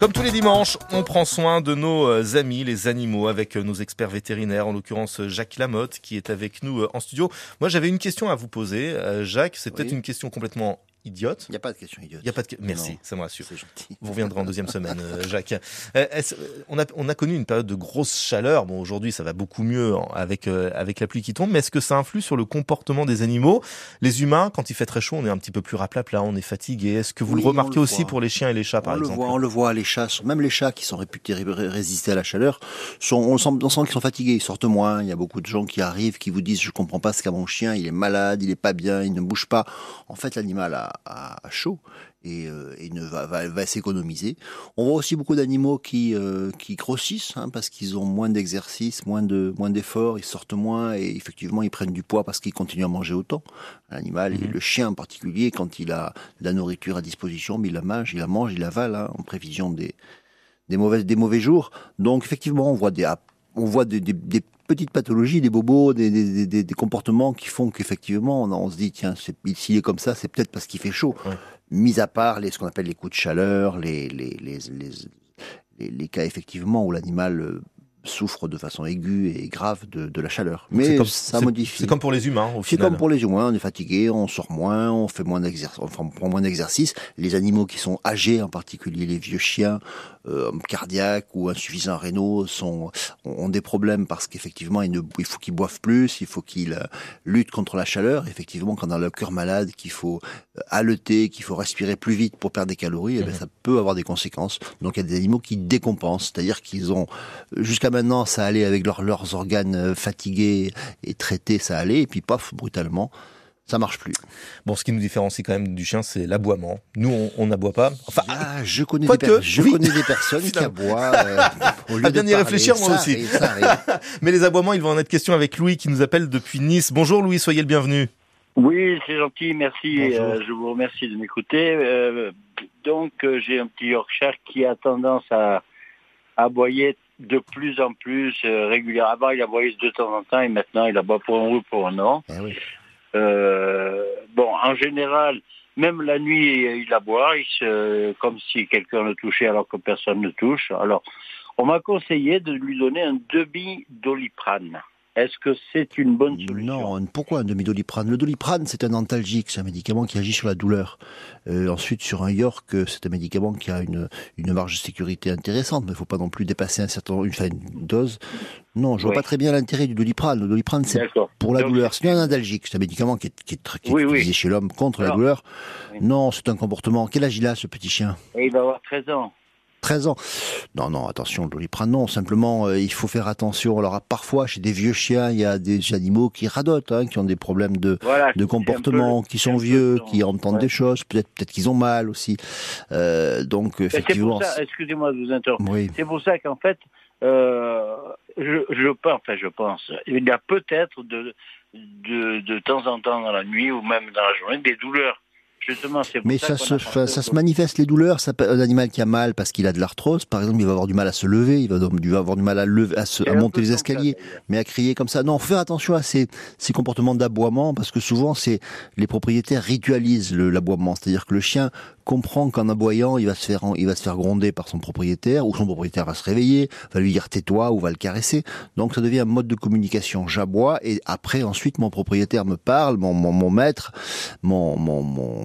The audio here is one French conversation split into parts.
Comme tous les dimanches, on prend soin de nos euh, amis, les animaux, avec euh, nos experts vétérinaires, en l'occurrence euh, Jacques Lamotte, qui est avec nous en studio. Moi, j'avais une question à vous poser, Jacques. C'est peut-être une question complètement idiote. Il n'y a pas de question idiote. Il a pas de... Merci, ça me rassure. Vous reviendrez en deuxième semaine, euh, Jacques. Euh, on, a, on a connu une période de grosse chaleur. Bon, aujourd'hui, ça va beaucoup mieux avec, euh, avec la pluie qui tombe, mais est-ce que ça influe sur le comportement des animaux? Les humains, quand il fait très chaud, on est un petit peu plus raplap, là, on est fatigué. Est-ce que vous le remarquez aussi pour les chiens et les chats, par on exemple? le voit, On le voit, les chats, même les chats qui sont réputés résister à la chaleur, sont, on, sent, on sent qu'ils sont fatigués, ils sortent moins. Il y a beaucoup de gens qui arrivent, qui vous disent, je comprends pas ce qu'a mon chien, il est malade, il est pas bien, il ne bouge pas. En fait, l'animal a, chaud et, euh, ne va, va, s'économiser. On voit aussi beaucoup d'animaux qui, euh, qui grossissent hein, parce qu'ils ont moins d'exercice, moins de moins d'efforts, ils sortent moins et effectivement ils prennent du poids parce qu'ils continuent à manger autant. L'animal, et mhm. le chien en particulier, quand il a de la nourriture à disposition, mais il la mange, il la mange, il avale hein, en prévision des des mauvais des mauvais jours. Donc effectivement, on voit des on voit des, des, petites pathologies, des bobos, des, des, des comportements qui font qu'effectivement, on, on, se dit, tiens, s'il est comme ça, c'est peut-être parce qu'il fait chaud. Mis à part les, ce qu'on appelle les coups de chaleur, les, les, les, les, les cas effectivement où l'animal euh, souffre de façon aiguë et grave de, de la chaleur. Mais comme, ça modifie. C'est comme pour les humains, au C'est comme pour les humains, on est fatigué, on sort moins, on fait moins d'exercice, on prend moins d'exercice. Les animaux qui sont âgés, en particulier les vieux chiens, euh, cardiaques ou insuffisants rénaux, sont, ont des problèmes parce qu'effectivement, il, il faut qu'ils boivent plus, il faut qu'ils euh, luttent contre la chaleur. Effectivement, quand on a le cœur malade, qu'il faut euh, haleter, qu'il faut respirer plus vite pour perdre des calories, eh bien, mmh. ça peut avoir des conséquences. Donc, il y a des animaux qui décompensent, c'est-à-dire qu'ils ont jusqu'à maintenant, ça allait avec leurs organes euh, fatigués et traités, ça allait, et puis paf, brutalement, ça marche plus. Bon, ce qui nous différencie quand même du chien, c'est l'aboiement. Nous, on n'aboie pas. Enfin, ah, je connais, des, je connais des personnes qui aboient. Euh, au lieu à bien y réfléchir, moi aussi. Mais les aboiements, il va en être question avec Louis qui nous appelle depuis Nice. Bonjour Louis, soyez le bienvenu. Oui, c'est gentil, merci. Euh, je vous remercie de m'écouter. Euh, donc, j'ai un petit Yorkshire qui a tendance à aboyer de plus en plus euh, régulièrement. Avant, il aboyait de temps en temps et maintenant, il aboie pour un oui, pour un non. Eh euh, bon, en général, même la nuit, il aboie, il se, comme si quelqu'un le touchait alors que personne ne touche. Alors, on m'a conseillé de lui donner un demi-doliprane. Est-ce que c'est une bonne solution? Non, pourquoi un demi-doliprane? Le doliprane, c'est un antalgique, c'est un médicament qui agit sur la douleur. Euh, ensuite, sur un York, c'est un médicament qui a une, une marge de sécurité intéressante, mais il ne faut pas non plus dépasser un certain, une, une dose. Non, je ne vois pas très bien l'intérêt du doliprane. Le doliprane, c'est pour la douleur. C'est un analgique, c'est un médicament qui est, qui est, qui est utilisé chez l'homme contre la douleur. Non, c'est un comportement. Quel âge il a, ce petit chien? Il va avoir 13 ans. 13 ans. Non, non, attention, le doliprane, non. Simplement, euh, il faut faire attention. Alors, parfois, chez des vieux chiens, il y a des animaux qui radotent, hein, qui ont des problèmes de, de comportement, qui sont vieux, qui entendent des choses. Peut-être peut qu'ils ont mal aussi. Euh, donc, effectivement. Excusez-moi de vous interrompre. C'est pour ça qu'en fait, euh, je, je pense, enfin, je pense, il y a peut-être de, de, de temps en temps dans la nuit ou même dans la journée des douleurs mais ça, se, ça se manifeste les douleurs. Ça, un animal qui a mal parce qu'il a de l'arthrose, par exemple, il va avoir du mal à se lever, il va, avoir du mal à, lever, à, se, à monter les escaliers, mais à crier comme ça. Non, faut faire attention à ces, ces comportements d'aboiement parce que souvent, c'est les propriétaires ritualisent l'aboiement, c'est-à-dire que le chien comprend qu'en aboyant, il va se faire, il va se faire gronder par son propriétaire, ou son propriétaire va se réveiller, va lui dire tais-toi, ou va le caresser. Donc ça devient un mode de communication. J'aboie, et après, ensuite, mon propriétaire me parle, mon, mon, mon maître, mon, mon, mon,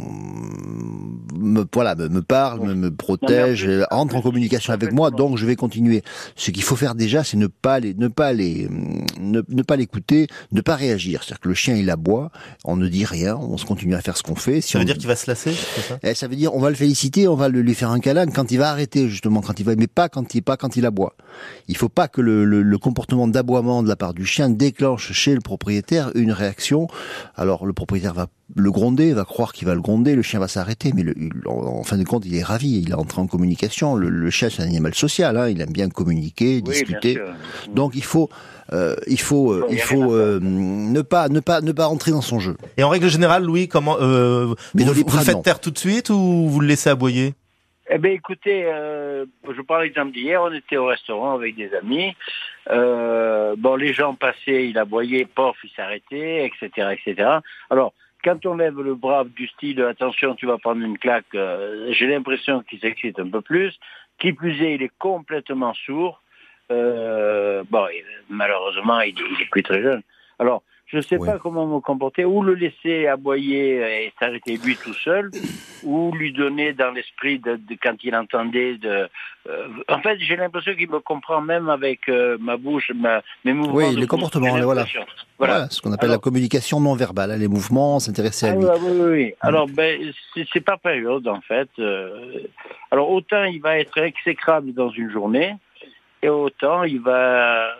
me, voilà, me, parle, me, me protège, entre en communication avec moi, donc je vais continuer. Ce qu'il faut faire déjà, c'est ne pas les, ne pas les, ne, pas l'écouter, ne pas réagir. C'est-à-dire que le chien, il aboie, on ne dit rien, on se continue à faire ce qu'on fait. Si ça veut dire qu'il va se lasser, ça, eh, ça veut dire on va le féliciter, on va lui faire un câlin quand il va arrêter justement, quand il va, mais pas quand il pas quand il aboie. Il faut pas que le, le, comportement d'aboiement de la part du chien déclenche chez le propriétaire une réaction. Alors le propriétaire va le gronder, va croire qu'il va le gronder, le chien va s'arrêter, mais le, en, fin de compte, il est ravi, il est entré en communication. Le, chien, c'est un animal social, hein, il aime bien communiquer, discuter. Donc il faut, euh, il faut, euh, il faut euh, ne pas, ne pas, ne pas rentrer dans son jeu. Et en règle générale, Louis, comment mais vous, vous faites taire tout de suite ou vous le laissez aboyer? Eh bien, écoutez, je prends l'exemple d'hier, on était au restaurant avec des amis. bon, les gens passaient, il aboyait, pof, il s'arrêtait, etc., etc. Alors, quand on lève le bras du style attention tu vas prendre une claque, euh, j'ai l'impression qu'il s'excite un peu plus. Qui plus est, il est complètement sourd. Euh, bon, malheureusement, il, il est plus très jeune. Alors, je ne sais pas comment me comporter, ou le laisser aboyer et s'arrêter lui tout seul, ou lui donner dans l'esprit de, quand il entendait de. Euh, en fait, j'ai l'impression qu'il me comprend même avec euh, ma bouche, ma, mes mouvements. Oui, les comportements, voilà. voilà. ce qu'on appelle la communication non verbale, hein, les mouvements, s'intéresser à ah lui. oui, oui, oui. Mm. Alors, ben, c'est par période en fait. Euh. alors autant il va être exécrable dans une journée, et autant il va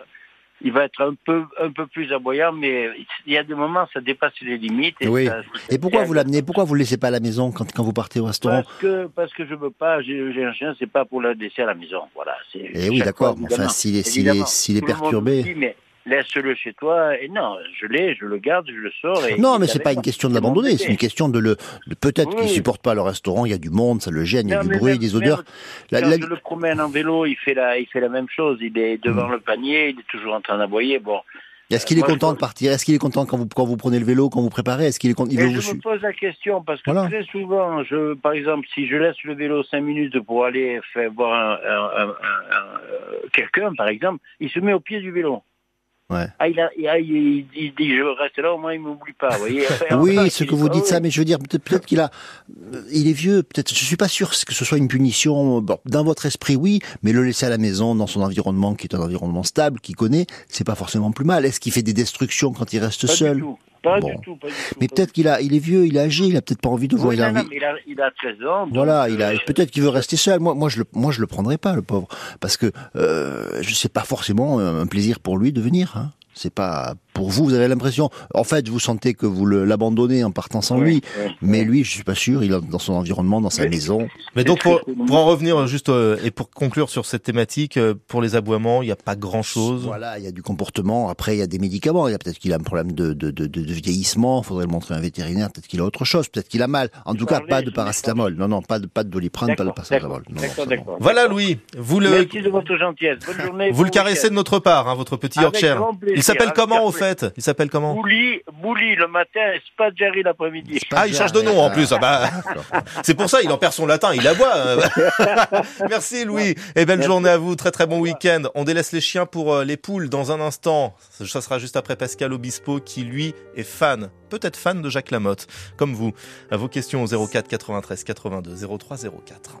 il va être un peu un peu plus aboyant, mais il y a des moments ça dépasse les limites. Et, oui. et pourquoi vous l'amenez Pourquoi vous le laissez pas à la maison quand, quand vous partez au restaurant Parce que parce que je veux pas. J'ai un chien, c'est pas pour le laisser à la maison. Voilà. Et eh oui, d'accord. Enfin, s'il est s'il est, s'il est perturbé laisse-le chez toi. Et non, je l'ai, je le garde, je le sors. Et non, mais c'est pas une question de l'abandonner, c'est une question de le. Peut-être qu'il supporte pas le restaurant, il y a du monde, ça le gêne, il y a du bruit, des odeurs. quand je le promène en vélo, il fait la, il fait la même chose. Il est devant hmm. le panier, il est toujours en train d'aboyer. Bon. Est-ce qu'il est content de partir? Est-ce qu'il est content quand vous, quand vous prenez le vélo, quand vous préparez? Est-ce qu'il est content Je me pose la question parce que très souvent, je, par exemple, si je laisse le vélo cinq minutes pour aller faire voir quelqu'un, par exemple, il se met au pied du vélo. Ouais. Ah, il, a, il, dit je reste là, au moins il m'oublie pas. Voyez oui, ce que vous dites ça, mais je veux dire peut-être qu'il a, il est vieux. Peut-être, je suis pas sûr que ce soit une punition. Bon, dans votre esprit, oui, mais le laisser à la maison, dans son environnement qui est un environnement stable, qu'il connaît, c'est pas forcément plus mal. Est-ce qu'il fait des destructions quand il reste seul? Pas du tout, pas du tout. Mais peut-être qu'il a, il est vieux, il est âgé, il a peut-être pas envie de voir. il, a il, a, 13 ans. Voilà, il a, euh, peut-être qu'il veut rester seul. Moi, moi, je le, moi, je le prendrai pas, le pauvre, parce que euh, je sais pas forcément un plaisir pour lui de venir. Hein. C'est pas pour vous, vous avez l'impression, en fait, vous sentez que vous l'abandonnez en partant sans lui, mais lui, je suis pas sûr, il est dans son environnement, dans sa maison. Mais donc, pour, pour, en revenir juste euh, et pour conclure sur cette thématique, euh, pour les aboiements, il n'y a pas grand-chose. Voilà, il y a du comportement. Après, il y a des médicaments. Il y a peut-être qu'il a un problème de, de, de, de vieillissement. Il faudrait le montrer à un vétérinaire. Peut-être qu'il a autre chose. Peut-être qu'il a mal. En tout cas, pas de paracétamol. Non, non, pas de pas de doliprane, pas de paracétamol. Voilà, Louis. Vous le. Merci de votre gentillesse. Bonne journée. Vous le caressez de notre part, hein, votre petit Yorkshire. Il s'appelle comment au fait Il s'appelle comment Bouli, Bouli le matin et Spadgeri l'après-midi. Ah, il change de nom en plus. Ah bah, c'est pour ça, il en perd son latin, il aboie. Merci Louis et belle journée à vous. Très très bon week-end. On délaisse les chiens pour euh, les poules dans un instant. Ça sera juste après Pascal Obispo qui lui est fan, peut-être fan de Jacques Lamotte, comme vous. À vos questions au 04 93 82 03 04.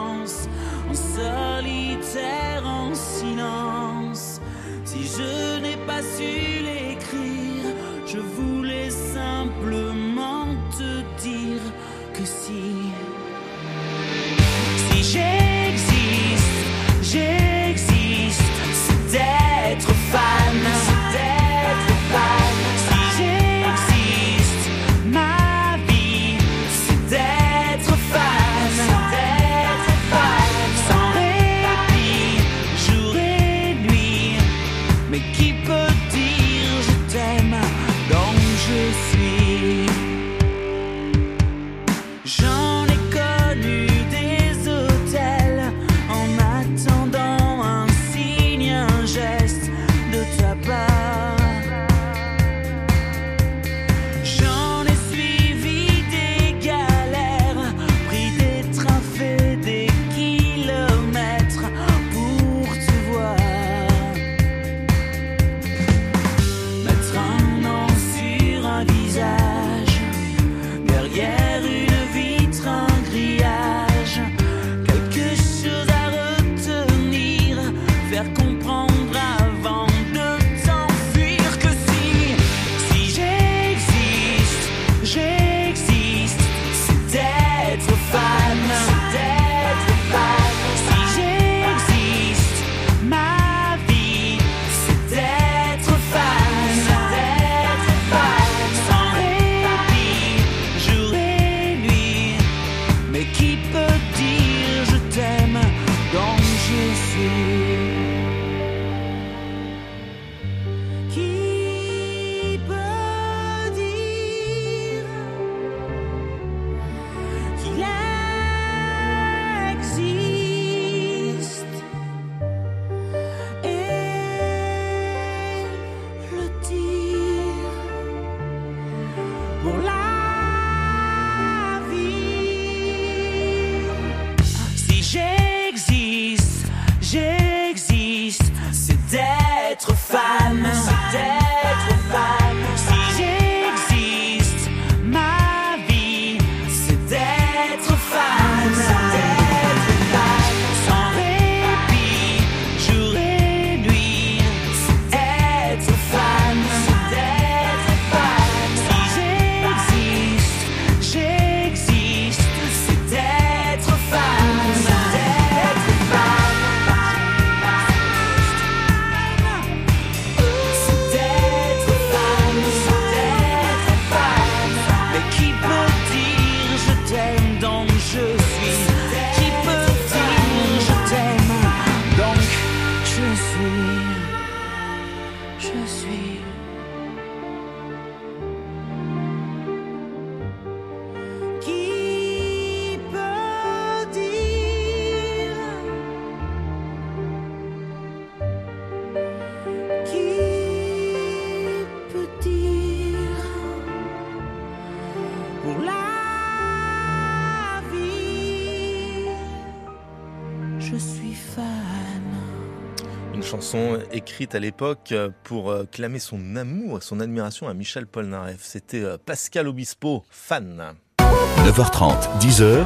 chanson écrite à l'époque pour euh, clamer son amour, son admiration à Michel Polnareff. C'était euh, Pascal Obispo, fan. 9h30, 10h,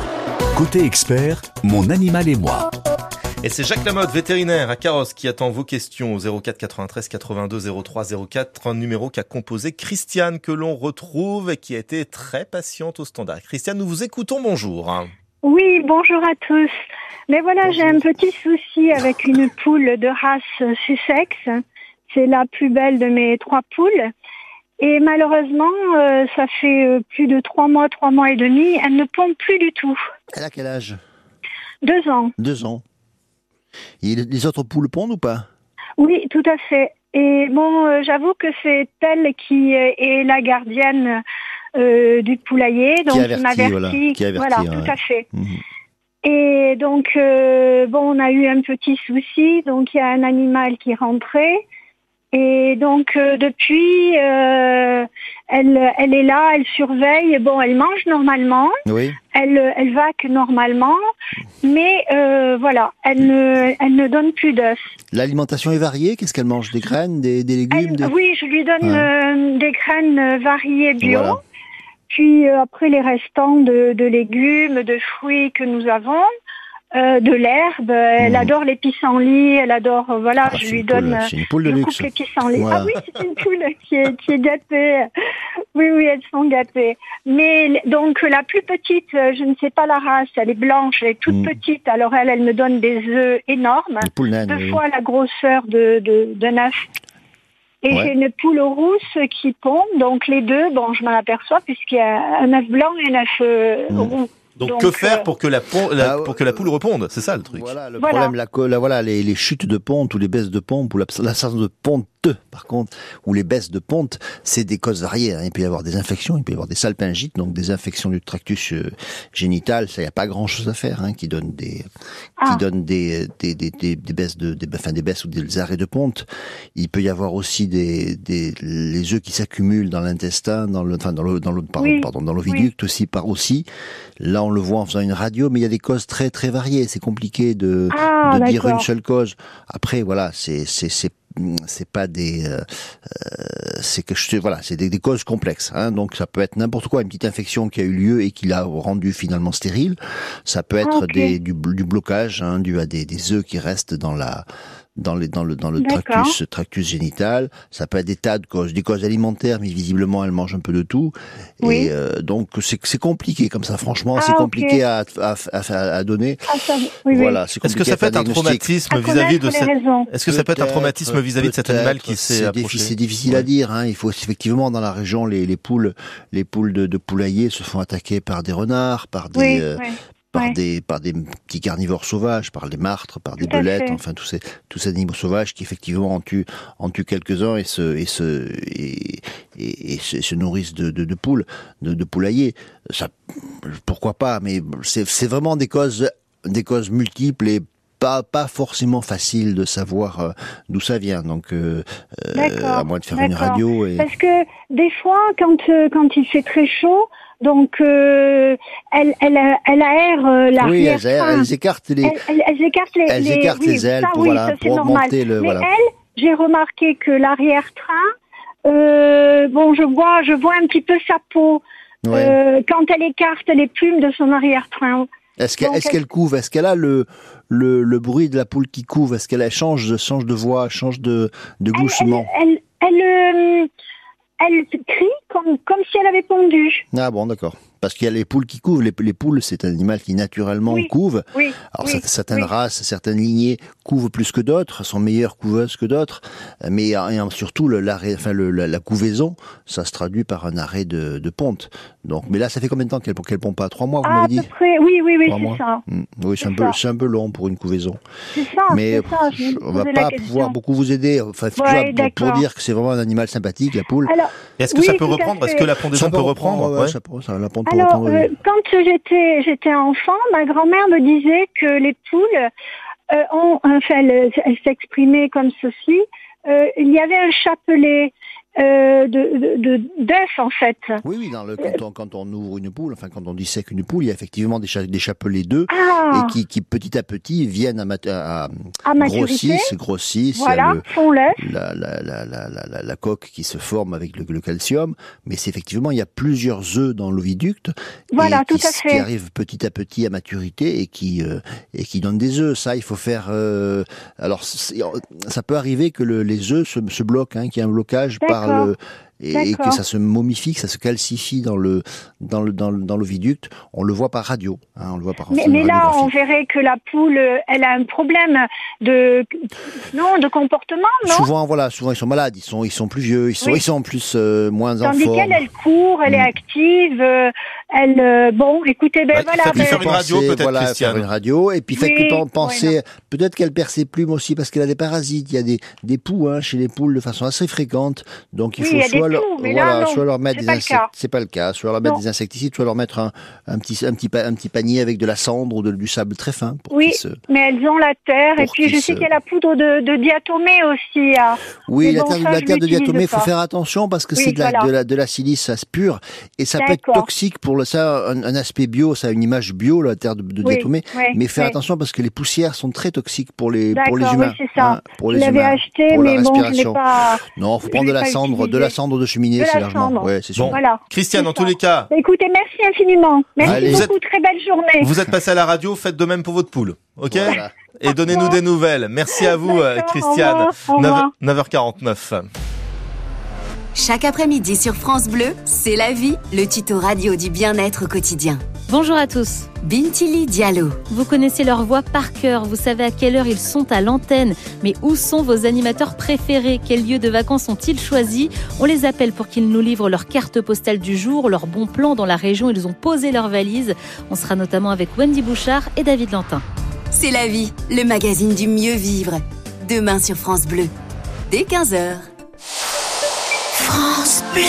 côté expert, mon animal et moi. Et c'est Jacques Lamotte, vétérinaire à Carrosse, qui attend vos questions au 04 93 82 03 04, un numéro qu'a composé Christiane, que l'on retrouve et qui a été très patiente au standard. Christiane, nous vous écoutons, bonjour. Oui, bonjour à tous. Mais voilà, j'ai un petit souci avec une poule de race Sussex. C'est la plus belle de mes trois poules. Et malheureusement, euh, ça fait euh, plus de trois mois, trois mois et demi, elle ne pompe plus du tout. Elle a quel âge? Deux ans. Deux ans. Et les autres poules pondent ou pas? Oui, tout à fait. Et bon, euh, j'avoue que c'est elle qui est la gardienne euh, du poulailler, donc qui m'avertit. Voilà, voilà ouais. tout à fait. Mhm. Et donc, euh, bon, on a eu un petit souci. Donc, il y a un animal qui rentrait. Et donc, euh, depuis, euh, elle, elle est là, elle surveille. Bon, elle mange normalement. Oui. Elle, elle vaque normalement. Mais voilà, elle ne, elle ne donne plus d'œufs. L'alimentation est variée Qu'est-ce qu'elle mange? Des graines, des, des légumes Elle- des- Oui, je lui donne Ouais. des graines variées bio. Voilà. Puis euh, après les restants de, de légumes, de fruits que nous avons, euh, de l'herbe. Elle Mhm. adore les pissenlits, elle adore, euh, voilà, Ah, je lui donne, euh, C'est une poule de je luxe. coupe les pissenlits. Ah oui, c'est une poule qui est, qui est gâtée. Oui, oui, elles sont gâtées. Mais donc la plus petite, euh, je ne sais pas la race, elle est blanche, elle est toute Mhm. petite. Alors elle, elle me donne des œufs énormes naine. deux oui. fois la grosseur de, de, d'un œuf. Et Ouais. j'ai une poule rousse qui pond, donc les deux, bon, je m'en aperçois puisqu'il y a un œuf blanc et un œuf euh, Mm. roux. Donc, Donc, que faire euh, pour que la, pon- la- Ah, pour que la poule réponde C'est ça le truc. Voilà, le Voilà. problème, la, voilà, les, les chutes de ponte ou les baisses de pompe ou l'abs- l'absence de ponte, par contre, ou les baisses de ponte, c'est des causes variées. hein. Il peut y avoir des infections, il peut y avoir des salpingites, donc des infections du tractus euh, génital. Ça, il n'y a pas grand chose à faire, hein, qui donne des, Ah. qui donne des, des, des, des, des baisses de, des, enfin, des baisses ou des arrêts de ponte. Il peut y avoir aussi des, des, les œufs qui s'accumulent dans l'intestin, dans le, enfin, dans le, dans le, pardon, Oui. pardon, dans l'oviducte aussi, par aussi. Là, on le voit en faisant une radio, mais il y a des causes très, très variées. C'est compliqué de, Ah, de dire une seule cause. Après, voilà, c'est c'est c'est c'est pas des euh, euh, c'est que je voilà c'est des, des causes complexes hein, donc ça peut être n'importe quoi une petite infection qui a eu lieu et qui l'a rendu finalement stérile. Ça peut être Ah, des du, du blocage hein, dû à des, des œufs qui restent dans la dans les dans le dans le tractus tractus génital ça peut être des tas de causes des causes alimentaires mais visiblement elle mange un peu de tout Oui. et euh, donc c'est c'est compliqué comme ça franchement Ah, c'est compliqué à, à, à, à donner Ah, ça, oui, voilà c'est Est-ce que compliqué ça peut être un traumatisme vis-à-vis de cette... Est-ce que ça peut être un traumatisme vis-à-vis de cet animal qui s'est approché C'est difficile Ouais. à dire. Hein. Il faut effectivement dans la région les, les poules, les poules de, de poulailler se font attaquer par des renards, par des, Oui, euh, oui. Par ouais. des, par des petits carnivores sauvages, par des martres, par des belettes, enfin tous ces, tous ces animaux sauvages qui effectivement en tuent, en tuent quelques-uns et se, et se, et, et, et se, se nourrissent de, de, de poules, de, de poulaillers. Ça, pourquoi pas Mais c'est, c'est vraiment des causes, des causes multiples et pas, pas forcément facile de savoir euh, d'où ça vient. Donc, euh, euh, à moins de faire une radio et. Parce que des fois, quand euh, quand il fait très chaud, donc euh, elle elle elle aère euh, Oui, l'arrière. elles, elles, elles écartent les. elles, elles- elles écartent les, elles les- écartent oui, les ailes ça, pour, oui, voilà, ça, c'est pour normal. le. Mais Voilà. elle, j'ai remarqué que l'arrière-train, euh, bon, je vois, je vois un petit peu sa peau Ouais. euh, quand elle écarte les plumes de son arrière-train. Est-ce qu'elle est-ce qu'elle couve? Est-ce qu'elle a le, le, le bruit de la poule qui couve? Est-ce qu'elle elle change, de- change de voix, change de, de Elle, elle, elle, elle, euh, elle crie comme comme si elle avait pondu. Ah bon, d'accord. Parce qu'il y a les poules qui couvent. Les, les poules, c'est un animal qui naturellement Oui. couve. Oui. Alors oui, certaines oui. races, certaines lignées couvent plus que d'autres, sont meilleures couveuses que d'autres, mais euh, et, surtout le, l'arrêt, enfin le, la, la couvaison, ça se traduit par un arrêt de, de ponte. Donc, mais là, ça fait combien de temps qu'elle qu'elle pompe pas? Trois mois, vous Ah, à m'avez peu dit? près. Oui, oui, oui, Trois mois. c'est ça. Mm. Oui, c'est un peu, un peu long pour une couvaison. C'est ça. Mais ça. Je on va la pas pouvoir beaucoup vous aider. Enfin, tu Ouais, vois, pour, dire que c'est vraiment un animal sympathique, la poule. Est-ce que Oui, ça peut à reprendre? Est-ce que la pondaison peut reprendre ouais, Ouais. ça peut- ça- la ponte peut alors euh, quand j'étais j'étais enfant, ma grand-mère me disait que les poules euh, ont, enfin, elle, elle s'exprimait comme ceci. euh, il y avait un chapelet euh, de, de, d'œufs en fait. Oui, oui, dans le, quand, on, quand on ouvre une poule, enfin quand on dissèque une poule, il y a effectivement des, cha- des chapelets d'œufs Ah, et qui, qui petit à petit viennent à, à, à grossissent, grossissent. Voilà, font la, la, la, la, la, la- la coque qui se forme avec le, le calcium, mais c'est effectivement il y a plusieurs œufs dans l'oviducte Voilà, et qui, tout à fait. qui arrivent petit à petit à maturité et qui euh, et qui donnent des œufs. Ça, il faut faire. euh, alors, ça peut arriver que le- les œufs se, se bloquent, hein, qu'il y ait un blocage par Le et, et que ça se momifie, que ça se calcifie dans le dans le dans, le- dans l'oviducte. On le voit par radio, hein, on le voit par Mais, en mais là, on verrait que la poule, euh, elle a un problème de non de comportement, non? Souvent, voilà, souvent ils sont malades, ils sont ils sont plus vieux, ils sont Oui. ils sont en plus euh, moins en Tandis forme. qu'elle, elle court, elle est Mm. active, euh, elle euh, bon, écoutez, ben Bah, voilà. ben- faire une radio, peut-être, voilà, faire une radio et puis Oui, pen- penser ouais, peut-être qu'elle perd ses plumes aussi parce qu'elle a des parasites il y a des des poux hein, chez les poules de façon assez fréquente donc il Oui, faut soit leur, poux, mais là, voilà non, soit leur mettre des c'est pas le cas soit leur mettre Non. des insecticides soit leur mettre un, un petit un petit pa- un petit panier avec de la cendre ou de- du sable très fin pour Oui. se Mais elles ont la terre, et puis je sais qu'il y a la poudre de, de diatomée aussi. à- Oui, la bon, terre, ça, la je terre de diatomée, il faut faire attention parce que Oui, c'est de la, voilà. de la, de la silice pure et ça peut être toxique pour le, ça, un, un aspect bio, ça a une image bio, la terre de, de Oui, diatomée. Mais faire attention parce que les poussières sont très toxiques pour les, pour les humains. ça. hein, pour les humains. acheté, pour la mais bon, je l'ai respiration. pas. Non, faut prendre de la cendre, de la cendre de cheminée, De c'est la largement. Ouais, c'est Bon. Voilà. Christiane, en tous les cas, Écoutez, merci infiniment. Merci Allez. Beaucoup. Très belle journée. vous êtes passé à la radio, faites de même pour votre poule. Ok Voilà. Et donnez-nous des nouvelles. Merci à vous, euh, Christiane. au revoir, au 9, 9h49. Chaque après-midi sur France Bleu, c'est la vie, le tuto radio du bien-être au quotidien. Bonjour à tous. Bintili Diallo. Vous connaissez leur voix par cœur, vous savez à quelle heure ils sont à l'antenne, mais où sont vos animateurs préférés? Quels lieux de vacances ont-ils choisi On les appelle pour qu'ils nous livrent leur carte postale du jour, leur bon plan dans la région où ils ont posé leurs valises. On sera notamment avec Wendy Bouchard et David Lantin. C'est la vie, le magazine du mieux vivre. Demain sur France Bleu. Dès 15h. France Bleu.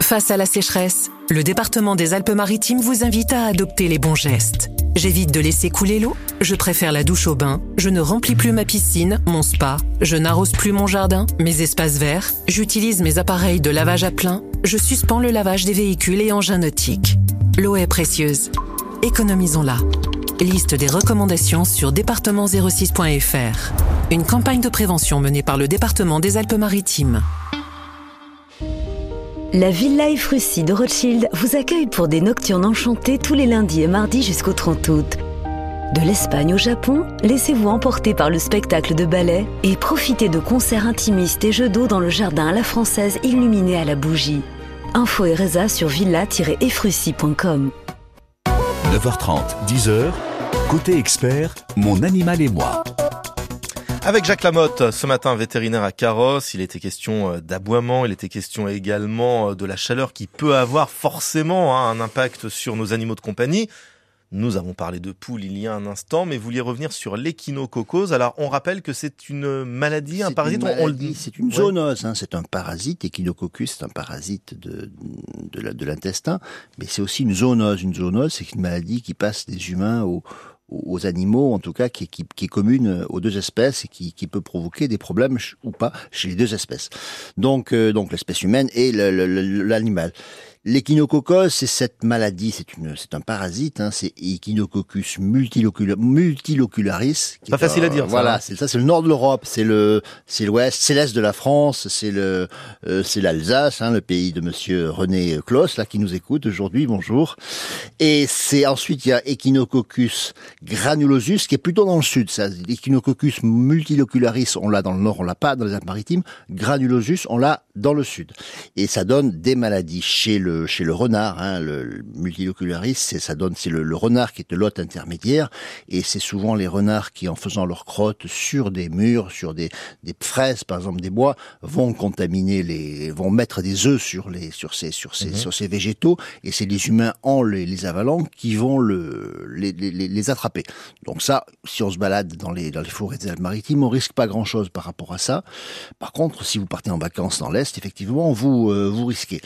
Face à la sécheresse, le département des Alpes-Maritimes vous invite à adopter les bons gestes. J'évite de laisser couler l'eau, je préfère la douche au bain, je ne remplis plus ma piscine, mon spa, je n'arrose plus mon jardin, mes espaces verts, j'utilise mes appareils de lavage à plein, je suspends le lavage des véhicules et engins nautiques. L'eau est précieuse. Économisons-la. Liste des recommandations sur département06.fr. Une campagne de prévention menée par le département des Alpes-Maritimes. La Villa Efrussi de Rothschild vous accueille pour des nocturnes enchantées tous les lundis et mardis jusqu'au 30 août. De l'Espagne au Japon, laissez-vous emporter par le spectacle de ballet et profitez de concerts intimistes et jeux d'eau dans le jardin à la française illuminé à la bougie. Info et sur villa-efrussi.com. 9h30, 10h, côté expert, mon animal et moi. Avec Jacques Lamotte, ce matin vétérinaire à Carrosse, il était question euh, d'aboiement, il était question également euh, de la chaleur qui peut avoir forcément hein, un impact sur nos animaux de compagnie. Nous avons parlé de poules il y a un instant, mais vous vouliez revenir sur l'échinococose. Alors, on rappelle que c'est une maladie, un parasite. une on- C'est une zoonose, hein, c'est un parasite. Echinococcus, c'est un parasite de, de l'intestin, mais c'est aussi une zoonose. Une zoonose, c'est une maladie qui passe des humains aux, aux animaux, en tout cas, qui, qui, qui est commune aux deux espèces et qui, qui peut provoquer des problèmes ou pas chez les deux espèces. Donc, euh, donc l'espèce humaine et l'animal. L'échinococose, c'est cette maladie, c'est une, c'est un parasite, hein, c'est Echinococcus multilocula- multilocularis. qui Pas est facile à dire, ça, Voilà, hein. c'est ça, c'est le nord de l'Europe, c'est le, c'est l'ouest, c'est l'est de la France, c'est le, euh, c'est l'Alsace, hein, le pays de Monsieur René Clos, là, qui nous écoute aujourd'hui. Bonjour. Et c'est ensuite il y a Echinococcus granulosus, qui est plutôt dans le sud. Ça, Echinococcus multilocularis, on l'a dans le nord, on l'a pas dans les Alpes-Maritimes. Granulosus, on l'a dans le sud. Et ça donne des maladies chez le chez le renard. Hein, le, le multilocularis, ça donne c'est le, le renard qui est l'hôte intermédiaire, et c'est souvent les renards qui, en faisant leur crotte sur des murs, sur des des fraises, par exemple des bois, vont contaminer les, vont mettre des œufs sur les sur ces sur ces sur ces végétaux, et c'est les humains en les, les avalant qui vont le les, les, les- les attraper. Donc ça, si on se balade dans les dans les forêts des Alpes-Maritimes, on risque pas grand-chose par rapport à ça. Par contre, si vous partez en vacances dans l'est, effectivement, vous euh, vous risquez.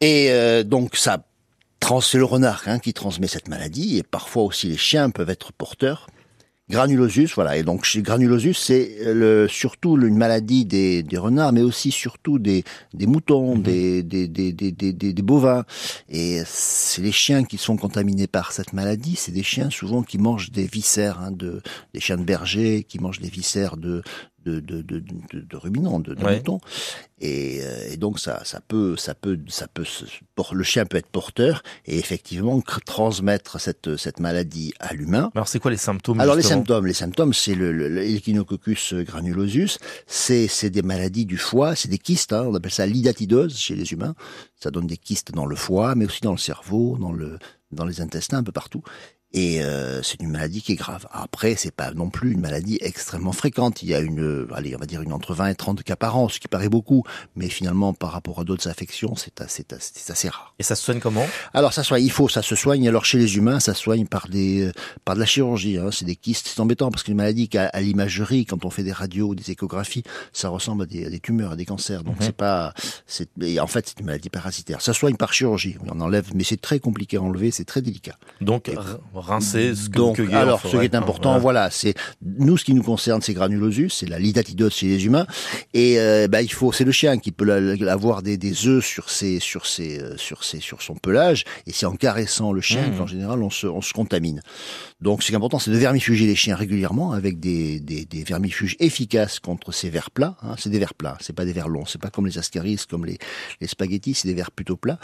Et euh, donc ça, c'est le renard hein, qui transmet cette maladie, et parfois aussi les chiens peuvent être porteurs. Granulosus, voilà. Et donc chez granulosus, c'est le, surtout une maladie des, des, renards, mais aussi surtout des, des moutons, mhm. des, des, des, des, des, des, bovins. Et c'est les chiens qui sont contaminés par cette maladie. C'est des chiens souvent qui mangent des viscères, hein, de, des chiens de berger, qui mangent des viscères de, de, de, de, de, de ruminants, de, de moutons. Et, euh, et, donc ça, ça peut, ça peut, ça peut, le chien peut être porteur et effectivement transmettre cette cette maladie à l'humain. Alors c'est quoi les symptômes Alors les symptômes, les symptômes, c'est le, le, granulosus, c'est c'est des maladies du foie, c'est des kystes, hein, on appelle ça l'idatidose chez les humains. Ça donne des kystes dans le foie, mais aussi dans le cerveau, dans le dans les intestins, un peu partout. Et euh, c'est une maladie qui est grave. Après, c'est pas non plus une maladie extrêmement fréquente. Il y a une, allez, on va dire une entre 20 et 30 cas par an, ce qui paraît beaucoup, mais finalement, par rapport à d'autres affections, c'est assez, c'est assez rare. Et ça se soigne comment? Alors, ça soigne. Il faut, ça se soigne. Alors, chez les humains, ça se soigne par des, par de la chirurgie. Hein. C'est des kystes. C'est embêtant parce qu'une maladie à, à l'imagerie, quand on fait des radios ou des échographies, ça ressemble à des, des tumeurs, à des cancers. Donc, mhm. c'est pas, c'est, en fait, c'est une maladie parasitaire. Ça soigne par chirurgie. On enlève, mais c'est très compliqué à enlever. C'est très délicat. Donc, rincer ce que Donc, alors, ce qui est important, voilà, c'est nous, ce qui nous concerne, c'est granulosus, c'est la lidatidose chez les humains, et euh, bah, il faut, c'est le chien qui peut avoir des, des œufs sur ses, sur ses, euh, sur ses, sur son pelage, et c'est en caressant le chien mmh. qu'en général on se, on se contamine. Donc, ce qui est important, c'est de vermifuger les chiens régulièrement avec des, des, des vermifuges efficaces contre ces vers plats. Hein. C'est des vers plats, c'est pas des vers longs, c'est pas comme les ascaris, comme les, les spaghettis, c'est des vers plutôt plats.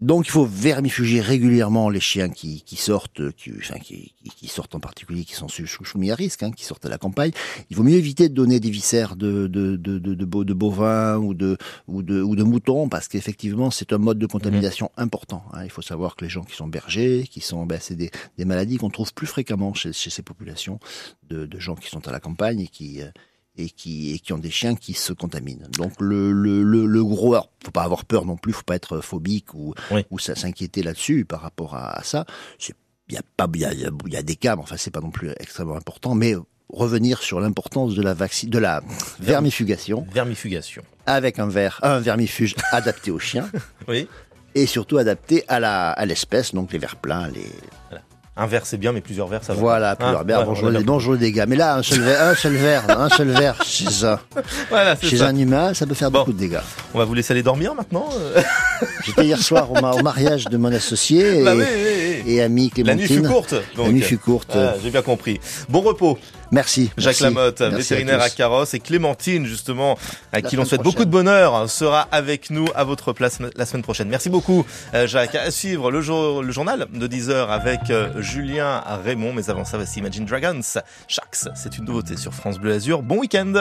Donc, il faut vermifuger régulièrement les chiens qui, qui sortent, qui, enfin, qui, qui sortent en particulier, qui sont soumis à risque, hein, qui sortent à la campagne, il vaut mieux éviter de donner des viscères de, de, de, de, de, bovins ou de, ou de, ou de moutons, parce qu'effectivement, c'est un mode de contamination mmh. important. Hein. Il faut savoir que les gens qui sont bergers, qui sont, ben, c'est des, des maladies qu'on trouve plus fréquemment chez, chez ces populations de, de gens qui sont à la campagne et qui, euh, et qui, et qui ont des chiens qui se contaminent. Donc le, le, le, le gros, alors, faut pas avoir peur non plus, faut pas être phobique ou, ou s'inquiéter là-dessus par rapport à, à ça. Il y a pas, il y a, il y a des cas, mais enfin c'est pas non plus extrêmement important, mais revenir sur l'importance de la vaccine, de la vermifugation. Vermifugation. Avec un ver, un vermifuge adapté aux chiens. Oui. Et surtout adapté à la, à l'espèce, donc les vers pleins, les. Voilà. Un verre c'est bien, mais plusieurs verres ça va. Voilà, plusieurs verres, bonjour, les, bonjour les dégâts. Mais là, un seul verre, un seul verre, un seul verre chez un, voilà, chez un humain, ça peut faire beaucoup de dégâts. On va vous laisser aller dormir maintenant. Euh. J'étais hier soir au, mariage de mon associé et, bah et ami Clémentine. La nuit fut courte. La nuit fut courte. Ah, J'ai bien compris. Bon repos. Merci. Jacques Lamotte, vétérinaire à, Carrosse, et Clémentine, justement, à qui l'on souhaite beaucoup de bonheur, sera avec nous à votre place la semaine prochaine. Merci beaucoup, euh, Jacques. À suivre le, jour, le journal de 10h avec euh, Julien Raymond. Mais avant ça, voici Imagine Dragons. Shax, c'est une nouveauté sur France Bleu Azur. Bon week-end